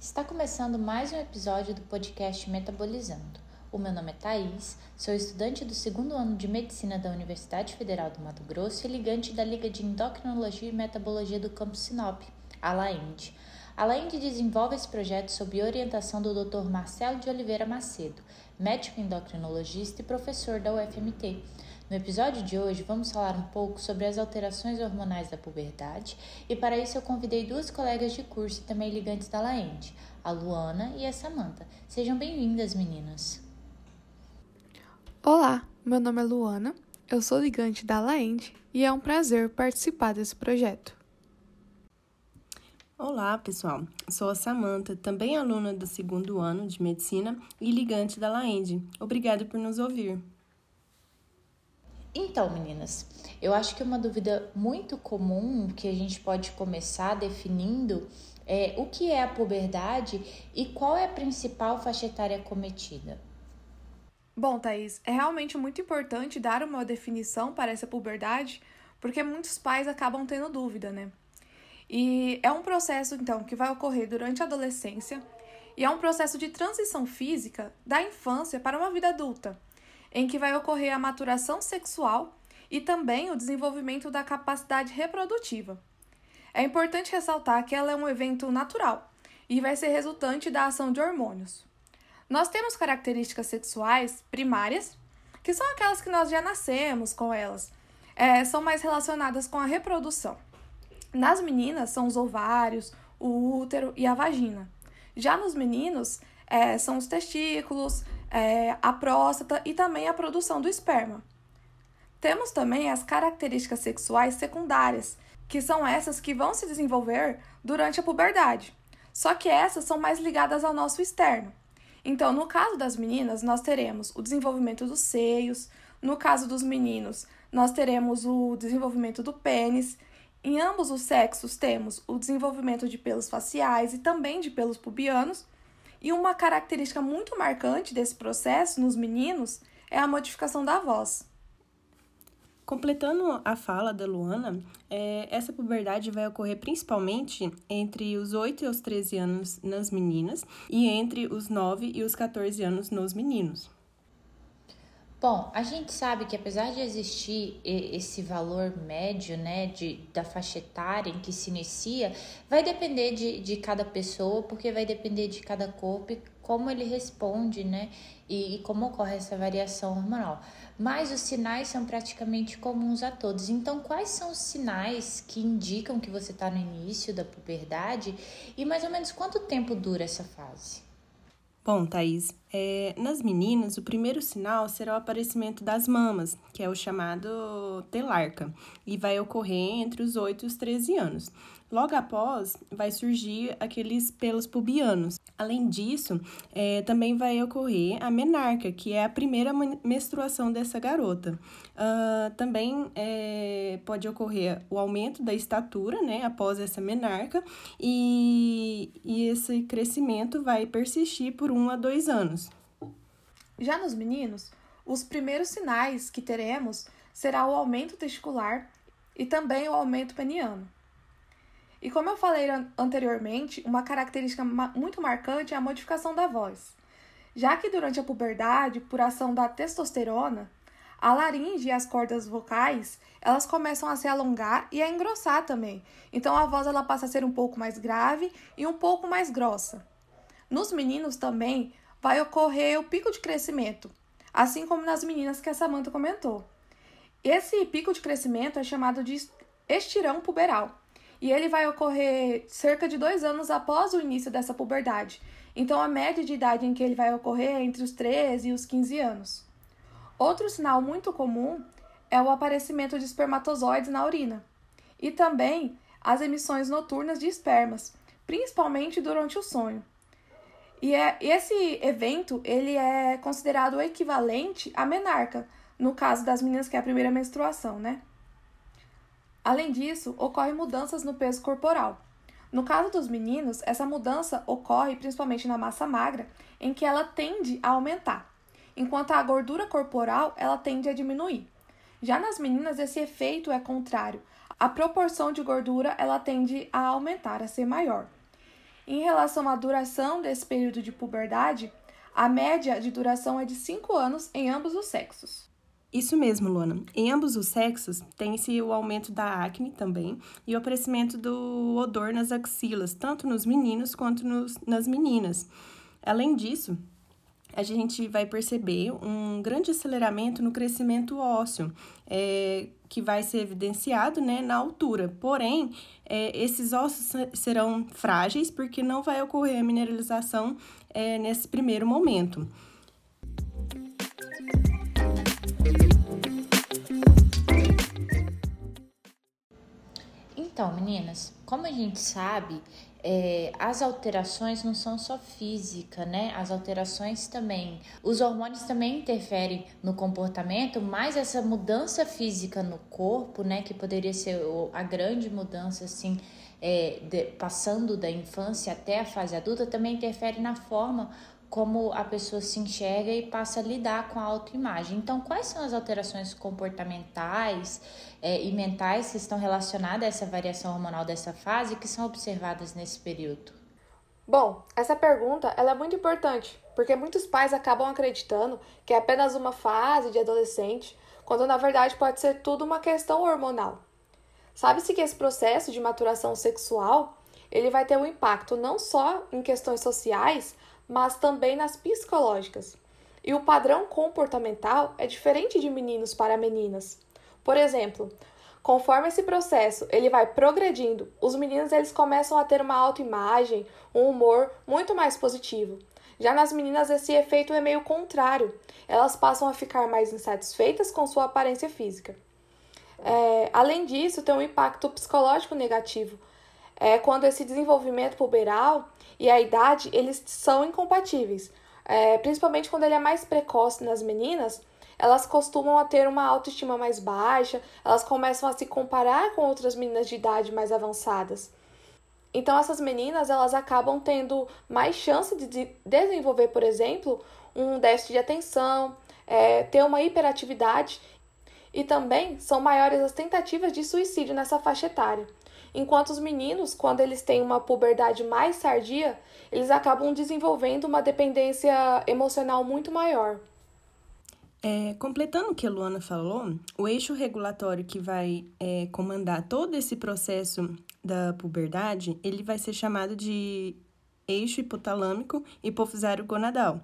Está começando mais um episódio do podcast Metabolizando. O meu nome é Thaís, sou estudante do segundo ano de Medicina da Universidade Federal do Mato Grosso e ligante da Liga de Endocrinologia e Metabologia do Campus Sinop, a LAEND. A LAEND desenvolve esse projeto sob orientação do Dr. Marcelo de Oliveira Macedo, médico endocrinologista e professor da UFMT no episódio de hoje, vamos falar um pouco sobre as alterações hormonais da puberdade e para isso eu convidei duas colegas de curso e também ligantes da Laende, a Luana e a Samantha. Sejam bem-vindas, meninas. Olá, meu nome é Luana, eu sou ligante da Laende e é um prazer participar desse projeto. Olá, pessoal. Sou a Samantha, também aluna do segundo ano de medicina e ligante da Laende. Obrigada por nos ouvir. Então, meninas, eu acho que uma dúvida muito comum que a gente pode começar definindo é o que é a puberdade e qual é a principal faixa etária cometida. Bom, Thaís, é realmente muito importante dar uma definição para essa puberdade, porque muitos pais acabam tendo dúvida, né? E é um processo, então, que vai ocorrer durante a adolescência e é um processo de transição física da infância para uma vida adulta em que vai ocorrer a maturação sexual e também o desenvolvimento da capacidade reprodutiva. É importante ressaltar que ela é um evento natural e vai ser resultante da ação de hormônios. Nós temos características sexuais primárias, que são aquelas que nós já nascemos com elas, é, são mais relacionadas com a reprodução. Nas meninas, são os ovários, o útero e a vagina. Já nos meninos, é, são os testículos, é, a próstata e também a produção do esperma. Temos também as características sexuais secundárias, que são essas que vão se desenvolver durante a puberdade. Só que essas são mais ligadas ao nosso externo. Então, no caso das meninas, nós teremos o desenvolvimento dos seios, no caso dos meninos, nós teremos o desenvolvimento do pênis. Em ambos os sexos, temos o desenvolvimento de pelos faciais e também de pelos pubianos. E uma característica muito marcante desse processo nos meninos é a modificação da voz. Completando a fala da Luana, é, essa puberdade vai ocorrer principalmente entre os 8 e os 13 anos nas meninas e entre os 9 e os 14 anos nos meninos. Bom, a gente sabe que apesar de existir esse valor médio, né, de, da faixa etária em que se inicia, vai depender de, de cada pessoa, porque vai depender de cada corpo e como ele responde, né, e, e como ocorre essa variação hormonal. Mas os sinais são praticamente comuns a todos. Então, quais são os sinais que indicam que você está no início da puberdade e mais ou menos quanto tempo dura essa fase? Bom, Thaís, é, nas meninas, o primeiro sinal será o aparecimento das mamas, que é o chamado telarca, e vai ocorrer entre os 8 e os 13 anos. Logo após, vai surgir aqueles pelos pubianos. Além disso, é, também vai ocorrer a menarca, que é a primeira menstruação dessa garota. Uh, também é, pode ocorrer o aumento da estatura, né, após essa menarca, e, e esse crescimento vai persistir por um a dois anos. Já nos meninos, os primeiros sinais que teremos será o aumento testicular e também o aumento peniano. E como eu falei anteriormente, uma característica muito marcante é a modificação da voz. Já que durante a puberdade, por ação da testosterona, a laringe e as cordas vocais, elas começam a se alongar e a engrossar também. Então a voz ela passa a ser um pouco mais grave e um pouco mais grossa. Nos meninos também vai ocorrer o pico de crescimento, assim como nas meninas que a Samantha comentou. Esse pico de crescimento é chamado de estirão puberal e ele vai ocorrer cerca de dois anos após o início dessa puberdade. Então, a média de idade em que ele vai ocorrer é entre os 13 e os 15 anos. Outro sinal muito comum é o aparecimento de espermatozoides na urina e também as emissões noturnas de espermas, principalmente durante o sonho. E é, esse evento ele é considerado o equivalente à menarca, no caso das meninas que é a primeira menstruação, né? Além disso, ocorrem mudanças no peso corporal. No caso dos meninos, essa mudança ocorre principalmente na massa magra, em que ela tende a aumentar, enquanto a gordura corporal ela tende a diminuir. Já nas meninas, esse efeito é contrário. A proporção de gordura ela tende a aumentar, a ser maior. Em relação à duração desse período de puberdade, a média de duração é de 5 anos em ambos os sexos. Isso mesmo, Luana. Em ambos os sexos, tem-se o aumento da acne também e o aparecimento do odor nas axilas, tanto nos meninos quanto nos, nas meninas. Além disso, a gente vai perceber um grande aceleramento no crescimento ósseo, é, que vai ser evidenciado né, na altura. Porém, é, esses ossos serão frágeis porque não vai ocorrer a mineralização é, nesse primeiro momento. Então, meninas, como a gente sabe, é, as alterações não são só física, né? As alterações também, os hormônios também interferem no comportamento, mas essa mudança física no corpo, né, que poderia ser a grande mudança, assim, é, de, passando da infância até a fase adulta, também interfere na forma como a pessoa se enxerga e passa a lidar com a autoimagem. Então, quais são as alterações comportamentais é, e mentais que estão relacionadas a essa variação hormonal dessa fase que são observadas nesse período? Bom, essa pergunta ela é muito importante, porque muitos pais acabam acreditando que é apenas uma fase de adolescente, quando na verdade pode ser tudo uma questão hormonal. Sabe-se que esse processo de maturação sexual, ele vai ter um impacto não só em questões sociais, mas também nas psicológicas. E o padrão comportamental é diferente de meninos para meninas. Por exemplo, conforme esse processo ele vai progredindo, os meninos eles começam a ter uma autoimagem, um humor muito mais positivo. Já nas meninas esse efeito é meio contrário. Elas passam a ficar mais insatisfeitas com sua aparência física. É, além disso, tem um impacto psicológico negativo. É quando esse desenvolvimento puberal e a idade eles são incompatíveis. É, principalmente quando ele é mais precoce nas meninas, elas costumam a ter uma autoestima mais baixa, elas começam a se comparar com outras meninas de idade mais avançadas. Então essas meninas elas acabam tendo mais chance de desenvolver, por exemplo, um déficit de atenção, é, ter uma hiperatividade e também são maiores as tentativas de suicídio nessa faixa etária. Enquanto os meninos, quando eles têm uma puberdade mais tardia, eles acabam desenvolvendo uma dependência emocional muito maior. É, completando o que a Luana falou, o eixo regulatório que vai é, comandar todo esse processo da puberdade, ele vai ser chamado de eixo hipotalâmico hipofisário gonadal.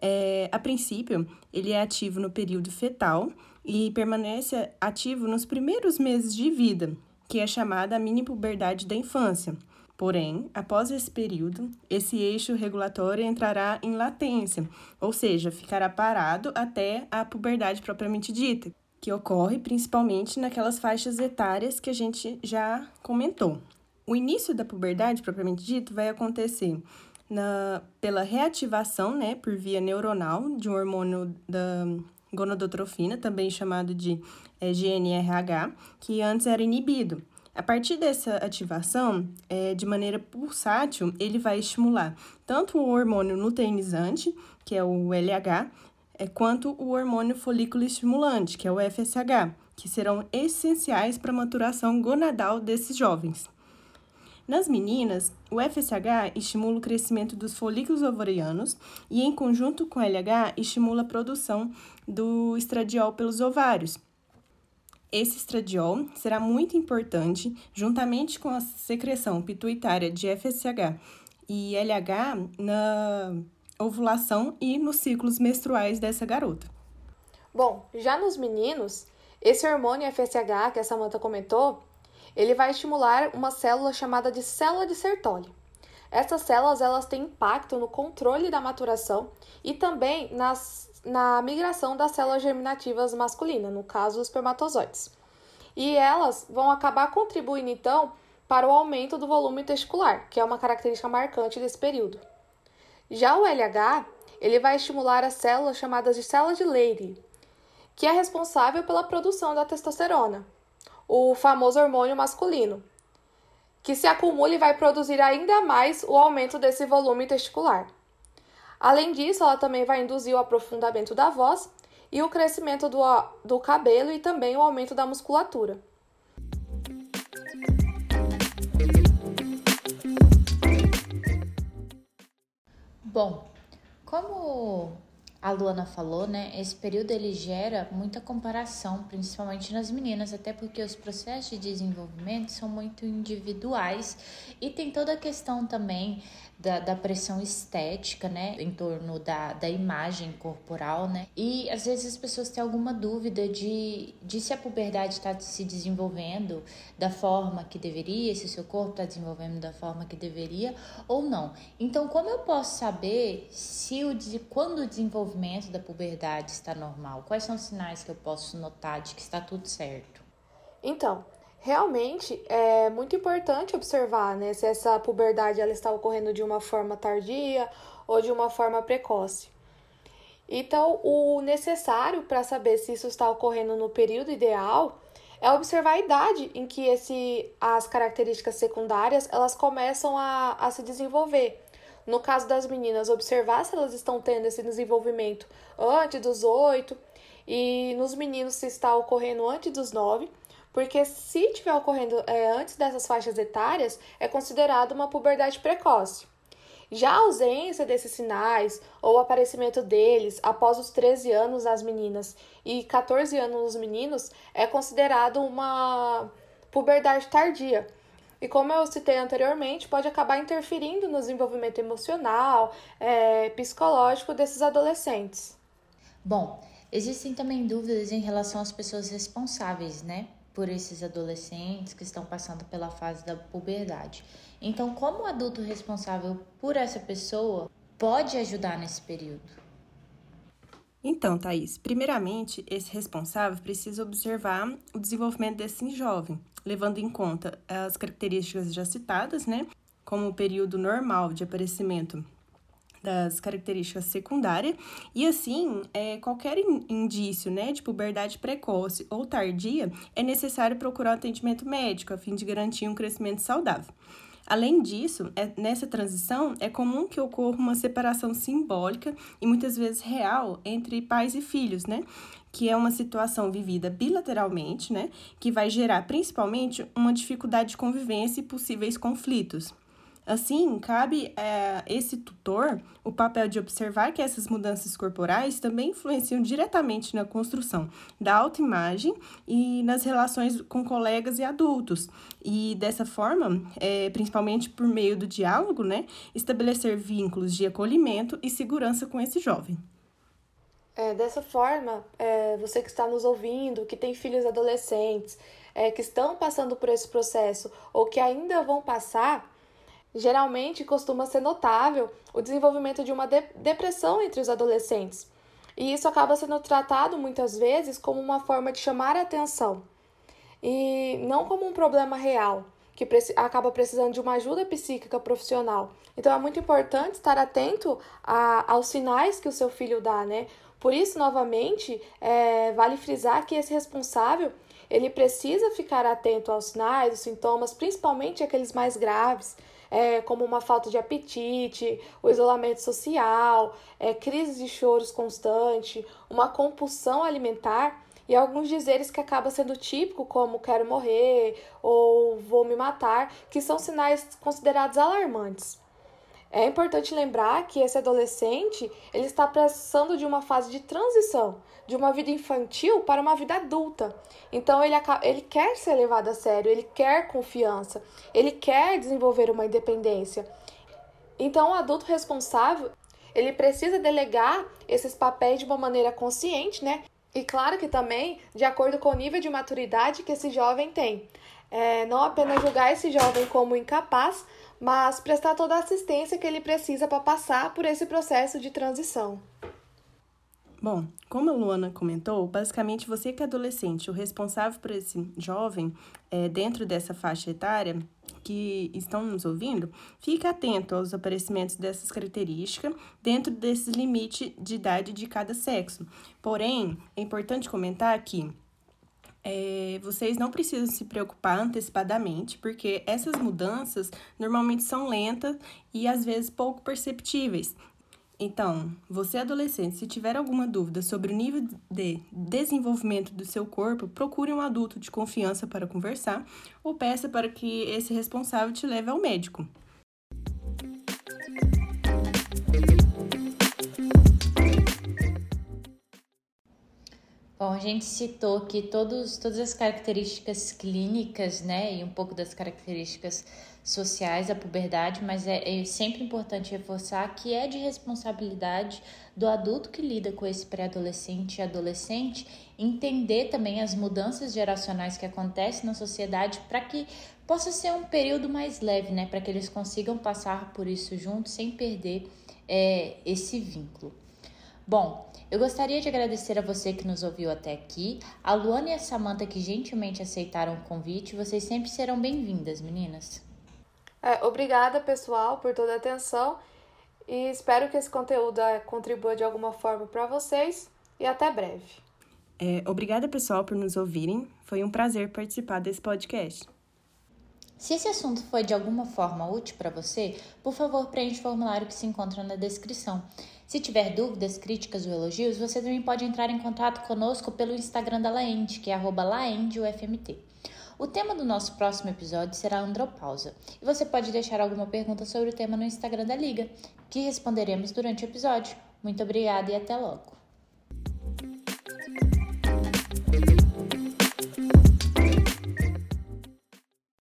É, a princípio, ele é ativo no período fetal e permanece ativo nos primeiros meses de vida, que é chamada a mini puberdade da infância. Porém, após esse período, esse eixo regulatório entrará em latência, ou seja, ficará parado até a puberdade propriamente dita, que ocorre principalmente naquelas faixas etárias que a gente já comentou. O início da puberdade propriamente dito vai acontecer na, pela reativação, né, por via neuronal, de um hormônio da gonadotrofina, também chamado de é, GNRH, que antes era inibido. A partir dessa ativação, é, de maneira pulsátil, ele vai estimular tanto o hormônio luteinizante, que é o LH, é, quanto o hormônio folículo estimulante, que é o FSH, que serão essenciais para a maturação gonadal desses jovens. Nas meninas, o FSH estimula o crescimento dos folículos ovarianos e, em conjunto com o LH, estimula a produção do estradiol pelos ovários. Esse estradiol será muito importante, juntamente com a secreção pituitária de FSH e LH, na ovulação e nos ciclos menstruais dessa garota. Bom, já nos meninos, esse hormônio FSH que a Samantha comentou, ele vai estimular uma célula chamada de célula de Sertoli. Essas células elas têm impacto no controle da maturação e também nas, na migração das células germinativas masculinas, no caso os espermatozoides. E elas vão acabar contribuindo então para o aumento do volume testicular, que é uma característica marcante desse período. Já o LH, ele vai estimular as células chamadas de células de Leydig, que é responsável pela produção da testosterona, o famoso hormônio masculino, que se acumula e vai produzir ainda mais o aumento desse volume testicular. Além disso, ela também vai induzir o aprofundamento da voz e o crescimento do, do cabelo e também o aumento da musculatura. Bom, como a Luana falou, né? Esse período ele gera muita comparação, principalmente nas meninas, até porque os processos de desenvolvimento são muito individuais e tem toda a questão também da, da pressão estética, né, em torno da, da imagem corporal, né, e às vezes as pessoas têm alguma dúvida de, de se a puberdade está se desenvolvendo da forma que deveria, se o seu corpo está desenvolvendo da forma que deveria ou não. Então, como eu posso saber se o quando o desenvolvimento da puberdade está normal? Quais são os sinais que eu posso notar de que está tudo certo? Então, realmente é muito importante observar né, se essa puberdade ela está ocorrendo de uma forma tardia ou de uma forma precoce. Então, o necessário para saber se isso está ocorrendo no período ideal é observar a idade em que esse, as características secundárias elas começam a, a se desenvolver. No caso das meninas, observar se elas estão tendo esse desenvolvimento antes dos oito, e nos meninos se está ocorrendo antes dos nove, porque se estiver ocorrendo é, antes dessas faixas etárias, é considerado uma puberdade precoce. Já a ausência desses sinais ou o aparecimento deles após os 13 anos das meninas e 14 anos nos meninos é considerado uma puberdade tardia. E como eu citei anteriormente, pode acabar interferindo no desenvolvimento emocional, é, psicológico desses adolescentes. Bom, existem também dúvidas em relação às pessoas responsáveis, né? por esses adolescentes que estão passando pela fase da puberdade. Então, como o adulto responsável por essa pessoa pode ajudar nesse período? Então, Thaís, primeiramente, esse responsável precisa observar o desenvolvimento desse jovem, levando em conta as características já citadas, né? Como o período normal de aparecimento das características secundárias e assim é, qualquer indício né, de puberdade precoce ou tardia é necessário procurar um atendimento médico a fim de garantir um crescimento saudável. Além disso, é, nessa transição é comum que ocorra uma separação simbólica e muitas vezes real entre pais e filhos, né? Que é uma situação vivida bilateralmente, né? Que vai gerar principalmente uma dificuldade de convivência e possíveis conflitos. Assim, cabe a é, esse tutor o papel de observar que essas mudanças corporais também influenciam diretamente na construção da autoimagem e nas relações com colegas e adultos. E dessa forma, é, principalmente por meio do diálogo, né, estabelecer vínculos de acolhimento e segurança com esse jovem. É, dessa forma, é, você que está nos ouvindo, que tem filhos adolescentes, é, que estão passando por esse processo ou que ainda vão passar, Geralmente costuma ser notável o desenvolvimento de uma de depressão entre os adolescentes, e isso acaba sendo tratado muitas vezes como uma forma de chamar a atenção e não como um problema real, que acaba precisando de uma ajuda psíquica profissional. Então é muito importante estar atento a, aos sinais que o seu filho dá, né? Por isso, novamente, é, vale frisar que esse responsável ele precisa ficar atento aos sinais, os sintomas, principalmente aqueles mais graves, é, como uma falta de apetite, o isolamento social, é, crises de choros constante, uma compulsão alimentar e alguns dizeres que acaba sendo típico, como quero morrer ou vou me matar, que são sinais considerados alarmantes. É importante lembrar que esse adolescente ele está passando de uma fase de transição, de uma vida infantil para uma vida adulta. Então ele, ele quer ser levado a sério, ele quer confiança, ele quer desenvolver uma independência. Então o adulto responsável ele precisa delegar esses papéis de uma maneira consciente, né? E claro que também de acordo com o nível de maturidade que esse jovem tem. É, não apenas julgar esse jovem como incapaz, mas prestar toda a assistência que ele precisa para passar por esse processo de transição. Bom, como a Luana comentou, basicamente você que é adolescente, o responsável por esse jovem é, dentro dessa faixa etária que estão nos ouvindo, fique atento aos aparecimentos dessas características dentro desse limite de idade de cada sexo. Porém, é importante comentar que é, vocês não precisam se preocupar antecipadamente, porque essas mudanças normalmente são lentas e às vezes pouco perceptíveis. Então, você adolescente, se tiver alguma dúvida sobre o nível de desenvolvimento do seu corpo, procure um adulto de confiança para conversar ou peça para que esse responsável te leve ao médico. Bom, a gente citou aqui todos, todas as características clínicas, né, e um pouco das características sociais da puberdade, mas é, é sempre importante reforçar que é de responsabilidade do adulto que lida com esse pré-adolescente e adolescente entender também as mudanças geracionais que acontecem na sociedade para que possa ser um período mais leve, né, para que eles consigam passar por isso juntos sem perder é, esse vínculo. Bom, eu gostaria de agradecer a você que nos ouviu até aqui, a Luana e a Samanta que gentilmente aceitaram o convite. Vocês sempre serão bem-vindas, meninas. É, obrigada, pessoal, por toda a atenção e espero que esse conteúdo é, contribua de alguma forma para vocês e até breve. É, obrigada, pessoal, por nos ouvirem. Foi um prazer participar desse podcast. Se esse assunto foi de alguma forma útil para você, por favor, preencha o formulário que se encontra na descrição. Se tiver dúvidas, críticas ou elogios, você também pode entrar em contato conosco pelo Instagram da Laende, que é laendeufmt. O tema do nosso próximo episódio será andropausa, e você pode deixar alguma pergunta sobre o tema no Instagram da Liga, que responderemos durante o episódio. Muito obrigada e até logo!